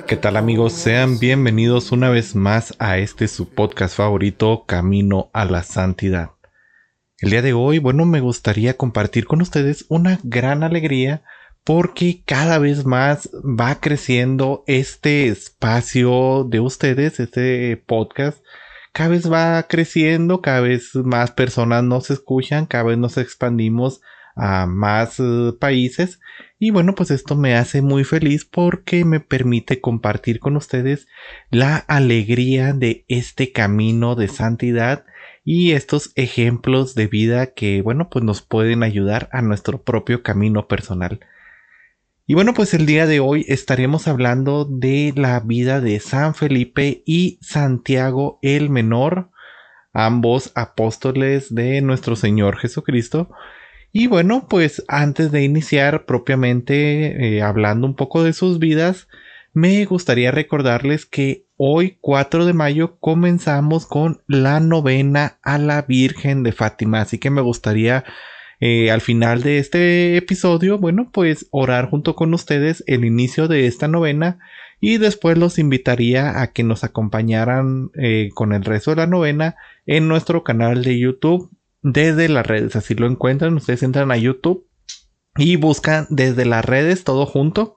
¿Qué tal amigos? Sean bienvenidos una vez más a este su podcast favorito, Camino a la Santidad. El día de hoy, bueno, me gustaría compartir con ustedes una gran alegría porque cada vez más va creciendo este espacio de ustedes, este podcast. Cada vez va creciendo, cada vez más personas nos escuchan, cada vez nos expandimos a más eh, países y bueno pues esto me hace muy feliz porque me permite compartir con ustedes la alegría de este camino de santidad y estos ejemplos de vida que bueno pues nos pueden ayudar a nuestro propio camino personal. Y bueno, pues el día de hoy estaremos hablando de la vida de San Felipe y Santiago el Menor, ambos apóstoles de nuestro Señor Jesucristo. Y bueno, pues antes de iniciar propiamente eh, hablando un poco de sus vidas, me gustaría recordarles que hoy 4 de mayo comenzamos con la novena a la Virgen de Fátima, así que me gustaría eh, al final de este episodio, bueno, pues orar junto con ustedes el inicio de esta novena y después los invitaría a que nos acompañaran eh, con el resto de la novena en nuestro canal de YouTube desde las redes. Así lo encuentran, ustedes entran a YouTube y buscan desde las redes todo junto.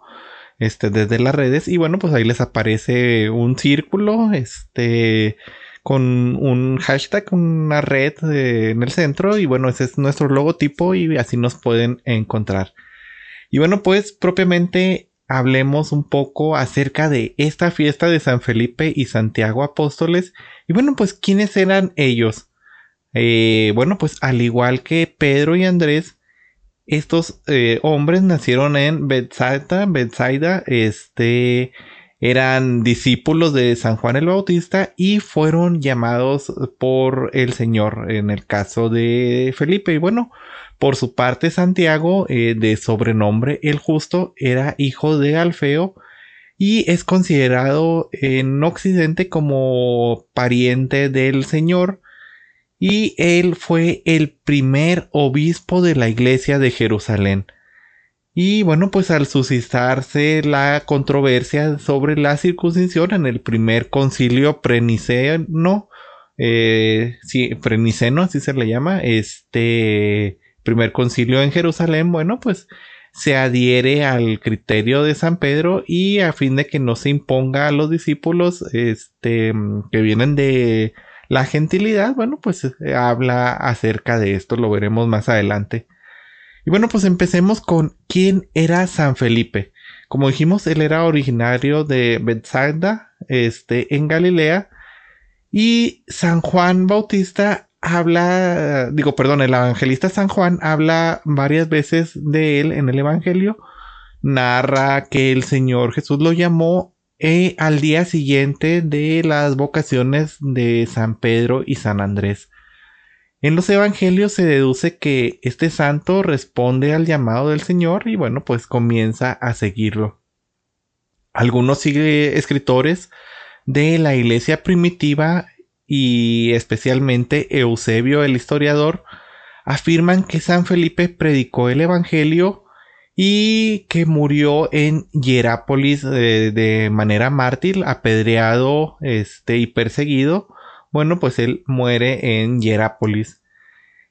Este, desde las redes y bueno, pues ahí les aparece un círculo, este, con un hashtag, una red eh, en el centro y bueno, ese es nuestro logotipo y así nos pueden encontrar. Y bueno, pues propiamente hablemos un poco acerca de esta fiesta de San Felipe y Santiago Apóstoles. Y bueno, pues ¿quiénes eran ellos? Eh, bueno, pues al igual que Pedro y Andrés, estos eh, hombres nacieron en Bethsaida, Bethsaida, este, eran discípulos de San Juan el Bautista y fueron llamados por el Señor en el caso de Felipe. Y bueno, por su parte Santiago, eh, de sobrenombre el justo, era hijo de Alfeo y es considerado en Occidente como pariente del Señor. Y él fue el primer obispo de la iglesia de Jerusalén. Y bueno, pues al suscitarse la controversia sobre la circuncisión en el primer concilio preniceno, eh, sí, preniceno, así se le llama, este primer concilio en Jerusalén, bueno, pues se adhiere al criterio de San Pedro y a fin de que no se imponga a los discípulos este, que vienen de la gentilidad, bueno, pues habla acerca de esto, lo veremos más adelante. Y bueno, pues empecemos con quién era San Felipe. Como dijimos, él era originario de Bethsaida, este, en Galilea. Y San Juan Bautista habla, digo, perdón, el evangelista San Juan habla varias veces de él en el Evangelio. Narra que el Señor Jesús lo llamó eh, al día siguiente de las vocaciones de San Pedro y San Andrés. En los evangelios se deduce que este santo responde al llamado del Señor y bueno, pues comienza a seguirlo. Algunos escritores de la iglesia primitiva y especialmente Eusebio el historiador afirman que San Felipe predicó el evangelio y que murió en Hierápolis eh, de manera mártir, apedreado este, y perseguido bueno, pues él muere en Hierápolis.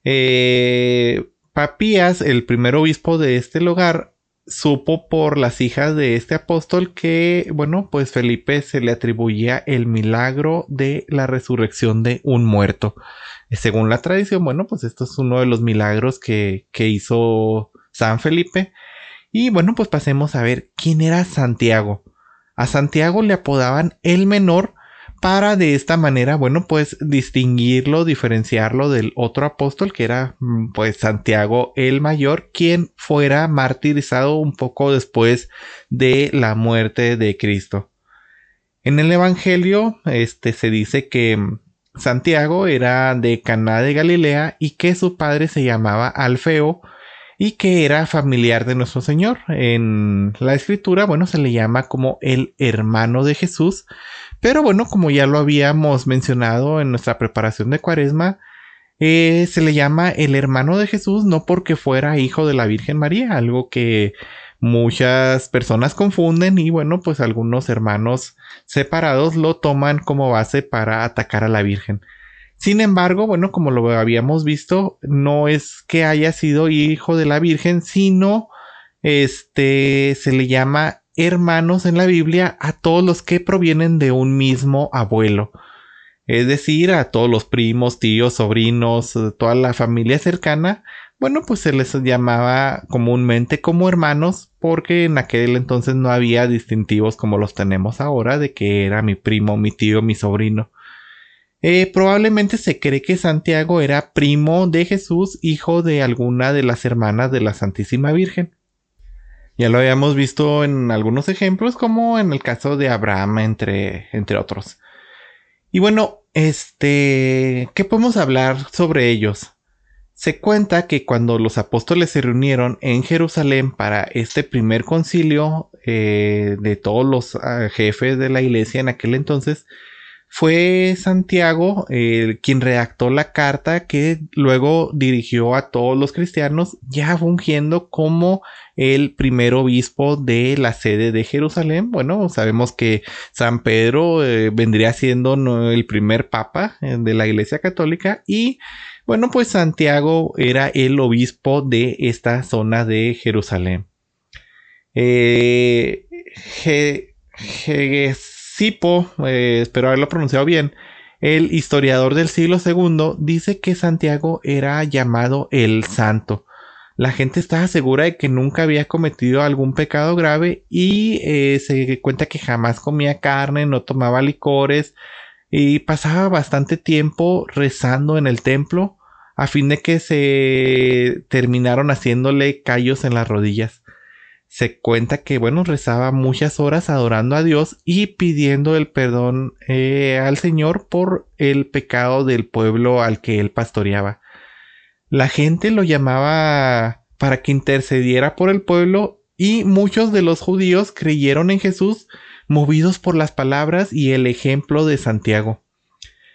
Eh, Papías, el primer obispo de este lugar, supo por las hijas de este apóstol que, bueno, pues Felipe se le atribuía el milagro de la resurrección de un muerto. Según la tradición, bueno, pues esto es uno de los milagros que, que hizo San Felipe. Y bueno, pues pasemos a ver quién era Santiago. A Santiago le apodaban el menor para de esta manera, bueno, pues distinguirlo, diferenciarlo del otro apóstol que era mm, pues Santiago el Mayor, quien fuera martirizado un poco después de la muerte de Cristo. En el Evangelio, este se dice que Santiago era de Caná de Galilea y que su padre se llamaba Alfeo y que era familiar de nuestro Señor. En la escritura, bueno, se le llama como el hermano de Jesús, pero bueno, como ya lo habíamos mencionado en nuestra preparación de Cuaresma, eh, se le llama el hermano de Jesús no porque fuera hijo de la Virgen María, algo que muchas personas confunden y bueno, pues algunos hermanos separados lo toman como base para atacar a la Virgen. Sin embargo, bueno, como lo habíamos visto, no es que haya sido hijo de la Virgen, sino este se le llama hermanos en la Biblia a todos los que provienen de un mismo abuelo. Es decir, a todos los primos, tíos, sobrinos, toda la familia cercana, bueno, pues se les llamaba comúnmente como hermanos porque en aquel entonces no había distintivos como los tenemos ahora de que era mi primo, mi tío, mi sobrino. Eh, probablemente se cree que Santiago era primo de Jesús, hijo de alguna de las hermanas de la Santísima Virgen. Ya lo habíamos visto en algunos ejemplos, como en el caso de Abraham, entre, entre otros. Y bueno, este, ¿qué podemos hablar sobre ellos? Se cuenta que cuando los apóstoles se reunieron en Jerusalén para este primer concilio eh, de todos los ah, jefes de la iglesia en aquel entonces, fue Santiago eh, quien redactó la carta que luego dirigió a todos los cristianos, ya fungiendo como el primer obispo de la sede de Jerusalén. Bueno, sabemos que San Pedro eh, vendría siendo el primer papa eh, de la Iglesia Católica y bueno, pues Santiago era el obispo de esta zona de Jerusalén. Sipo, eh, espero haberlo pronunciado bien, el historiador del siglo II dice que Santiago era llamado el santo. La gente estaba segura de que nunca había cometido algún pecado grave y eh, se cuenta que jamás comía carne, no tomaba licores y pasaba bastante tiempo rezando en el templo a fin de que se terminaron haciéndole callos en las rodillas se cuenta que, bueno, rezaba muchas horas adorando a Dios y pidiendo el perdón eh, al Señor por el pecado del pueblo al que él pastoreaba. La gente lo llamaba para que intercediera por el pueblo y muchos de los judíos creyeron en Jesús movidos por las palabras y el ejemplo de Santiago.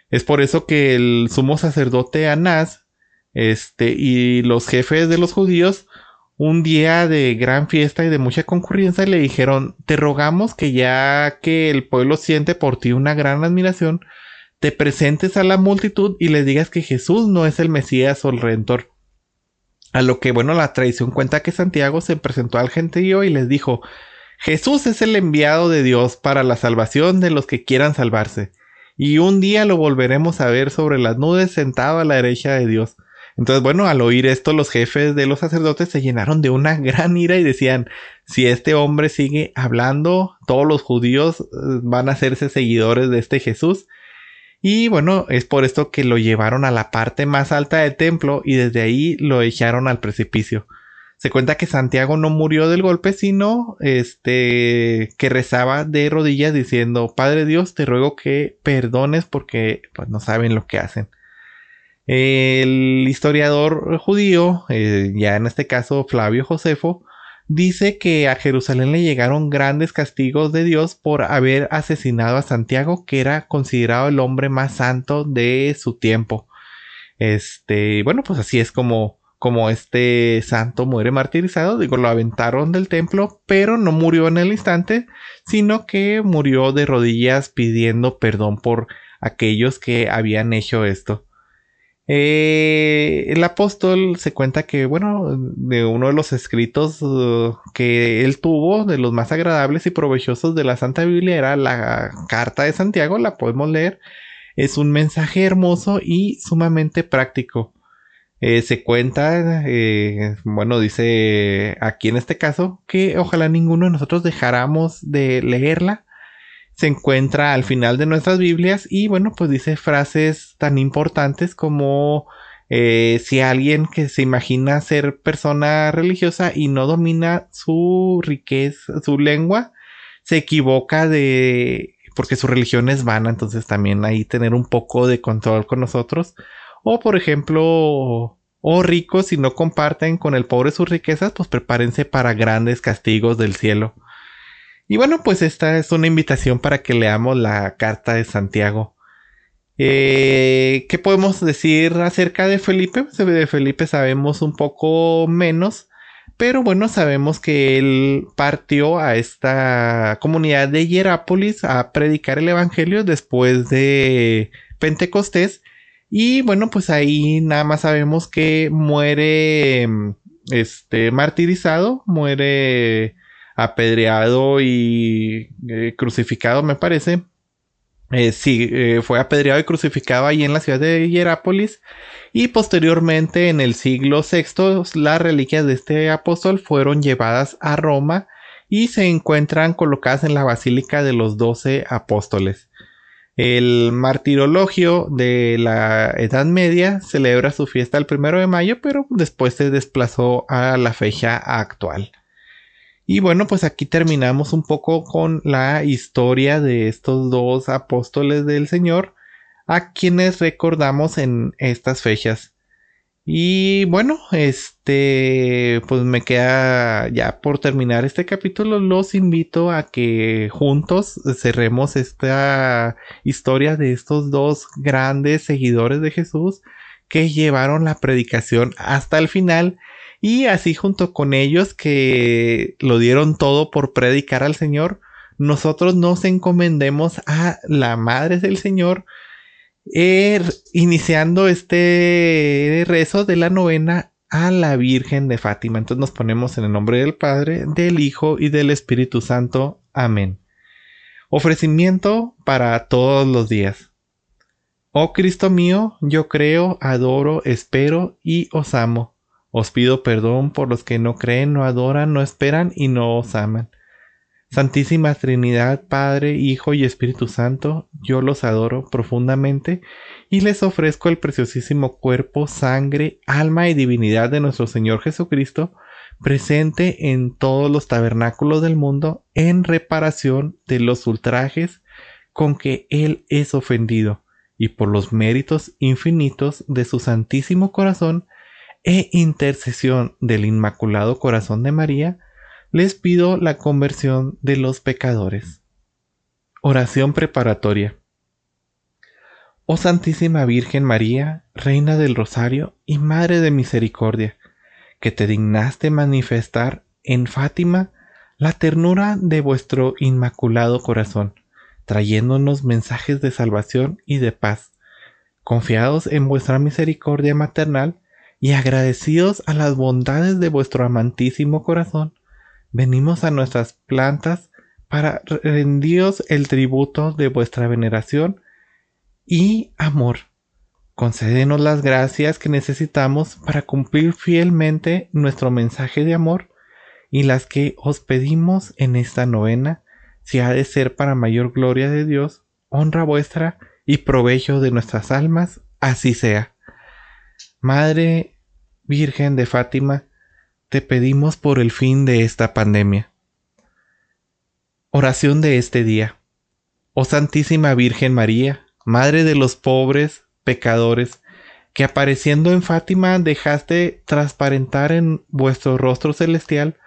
Es por eso que el sumo sacerdote Anás, este, y los jefes de los judíos un día de gran fiesta y de mucha concurrencia le dijeron, te rogamos que ya que el pueblo siente por ti una gran admiración, te presentes a la multitud y les digas que Jesús no es el Mesías o el Redentor. A lo que, bueno, la tradición cuenta que Santiago se presentó al gentío y les dijo, Jesús es el enviado de Dios para la salvación de los que quieran salvarse. Y un día lo volveremos a ver sobre las nubes sentado a la derecha de Dios. Entonces, bueno, al oír esto, los jefes de los sacerdotes se llenaron de una gran ira y decían, si este hombre sigue hablando, todos los judíos eh, van a hacerse seguidores de este Jesús. Y bueno, es por esto que lo llevaron a la parte más alta del templo y desde ahí lo echaron al precipicio. Se cuenta que Santiago no murió del golpe, sino este que rezaba de rodillas diciendo, Padre Dios, te ruego que perdones porque pues no saben lo que hacen. El historiador judío, eh, ya en este caso Flavio Josefo, dice que a Jerusalén le llegaron grandes castigos de Dios por haber asesinado a Santiago, que era considerado el hombre más santo de su tiempo. Este, bueno, pues así es como, como este santo muere martirizado. Digo, lo aventaron del templo, pero no murió en el instante, sino que murió de rodillas pidiendo perdón por aquellos que habían hecho esto. Eh, el apóstol se cuenta que, bueno, de uno de los escritos uh, que él tuvo, de los más agradables y provechosos de la Santa Biblia, era la carta de Santiago, la podemos leer. Es un mensaje hermoso y sumamente práctico. Eh, se cuenta, eh, bueno, dice aquí en este caso, que ojalá ninguno de nosotros dejáramos de leerla se encuentra al final de nuestras Biblias y bueno, pues dice frases tan importantes como eh, si alguien que se imagina ser persona religiosa y no domina su riqueza, su lengua, se equivoca de porque su religión es vana, entonces también ahí tener un poco de control con nosotros. O por ejemplo, o ricos si no comparten con el pobre sus riquezas, pues prepárense para grandes castigos del cielo. Y bueno, pues esta es una invitación para que leamos la carta de Santiago. Eh, ¿Qué podemos decir acerca de Felipe? Pues, de Felipe sabemos un poco menos, pero bueno, sabemos que él partió a esta comunidad de Hierápolis a predicar el Evangelio después de Pentecostés. Y bueno, pues ahí nada más sabemos que muere este martirizado, muere apedreado y eh, crucificado, me parece. Eh, sí, eh, fue apedreado y crucificado ahí en la ciudad de Hierápolis. Y posteriormente, en el siglo VI, las reliquias de este apóstol fueron llevadas a Roma y se encuentran colocadas en la Basílica de los Doce Apóstoles. El martirologio de la Edad Media celebra su fiesta el primero de mayo, pero después se desplazó a la fecha actual. Y bueno, pues aquí terminamos un poco con la historia de estos dos apóstoles del Señor, a quienes recordamos en estas fechas. Y bueno, este, pues me queda ya por terminar este capítulo. Los invito a que juntos cerremos esta historia de estos dos grandes seguidores de Jesús que llevaron la predicación hasta el final y así junto con ellos que lo dieron todo por predicar al Señor, nosotros nos encomendemos a la Madre del Señor, er, iniciando este rezo de la novena a la Virgen de Fátima. Entonces nos ponemos en el nombre del Padre, del Hijo y del Espíritu Santo. Amén. Ofrecimiento para todos los días. Oh Cristo mío, yo creo, adoro, espero y os amo. Os pido perdón por los que no creen, no adoran, no esperan y no os aman. Santísima Trinidad, Padre, Hijo y Espíritu Santo, yo los adoro profundamente y les ofrezco el preciosísimo cuerpo, sangre, alma y divinidad de nuestro Señor Jesucristo, presente en todos los tabernáculos del mundo en reparación de los ultrajes con que Él es ofendido, y por los méritos infinitos de su Santísimo Corazón, e intercesión del Inmaculado Corazón de María, les pido la conversión de los pecadores. Oración preparatoria. Oh Santísima Virgen María, Reina del Rosario y Madre de Misericordia, que te dignaste manifestar en Fátima la ternura de vuestro Inmaculado Corazón, trayéndonos mensajes de salvación y de paz. Confiados en vuestra misericordia maternal, y agradecidos a las bondades de vuestro amantísimo corazón, venimos a nuestras plantas para rendiros el tributo de vuestra veneración y amor. Concédenos las gracias que necesitamos para cumplir fielmente nuestro mensaje de amor y las que os pedimos en esta novena, si ha de ser para mayor gloria de Dios, honra vuestra y provecho de nuestras almas, así sea. Madre Virgen de Fátima, te pedimos por el fin de esta pandemia. Oración de este día. Oh Santísima Virgen María, Madre de los pobres, pecadores, que apareciendo en Fátima dejaste transparentar en vuestro rostro celestial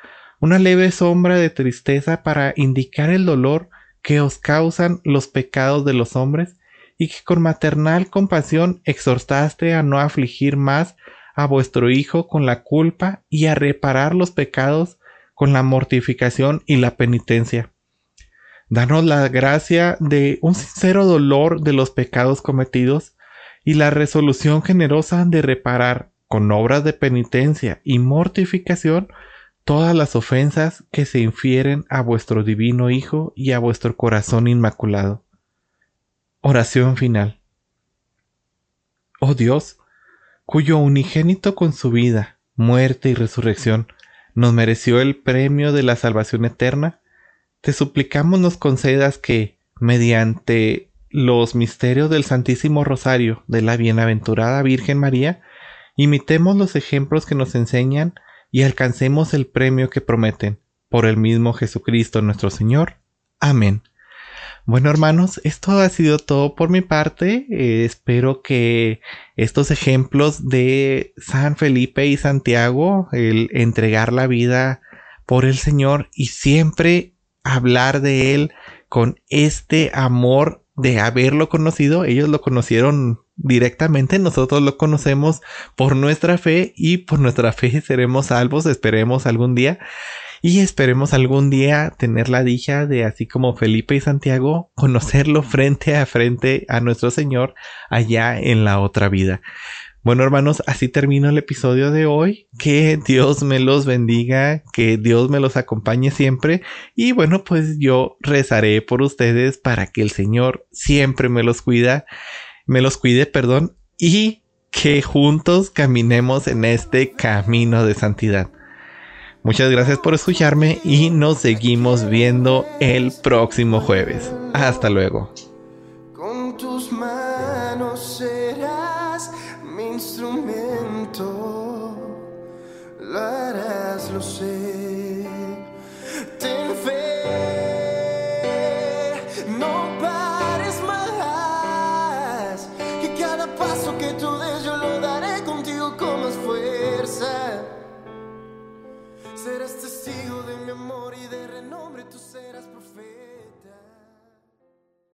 una leve sombra de tristeza para indicar el dolor que os causan los pecados de los hombres y que con maternal compasión exhortaste a no afligir más a vuestro Hijo con la culpa y a reparar los pecados con la mortificación y la penitencia. Danos la gracia de un sincero dolor de los pecados cometidos y la resolución generosa de reparar con obras de penitencia y mortificación todas las ofensas que se infieren a vuestro divino Hijo y a vuestro corazón inmaculado. Oración final. Oh Dios, cuyo unigénito con su vida, muerte y resurrección nos mereció el premio de la salvación eterna, te suplicamos nos concedas que, mediante los misterios del Santísimo Rosario de la Bienaventurada Virgen María, imitemos los ejemplos que nos enseñan y alcancemos el premio que prometen, por el mismo Jesucristo nuestro Señor. Amén. Bueno hermanos, esto ha sido todo por mi parte. Eh, espero que estos ejemplos de San Felipe y Santiago, el entregar la vida por el Señor y siempre hablar de Él con este amor de haberlo conocido, ellos lo conocieron directamente, nosotros lo conocemos por nuestra fe y por nuestra fe seremos salvos, esperemos algún día. Y esperemos algún día tener la dicha de, así como Felipe y Santiago, conocerlo frente a frente a nuestro Señor allá en la otra vida. Bueno, hermanos, así termino el episodio de hoy. Que Dios me los bendiga, que Dios me los acompañe siempre. Y bueno, pues yo rezaré por ustedes para que el Señor siempre me los cuida, me los cuide, perdón, y que juntos caminemos en este camino de santidad. Muchas gracias por escucharme y nos seguimos viendo el próximo jueves. Hasta luego. Con tus manos serás mi instrumento, lo harás, lo.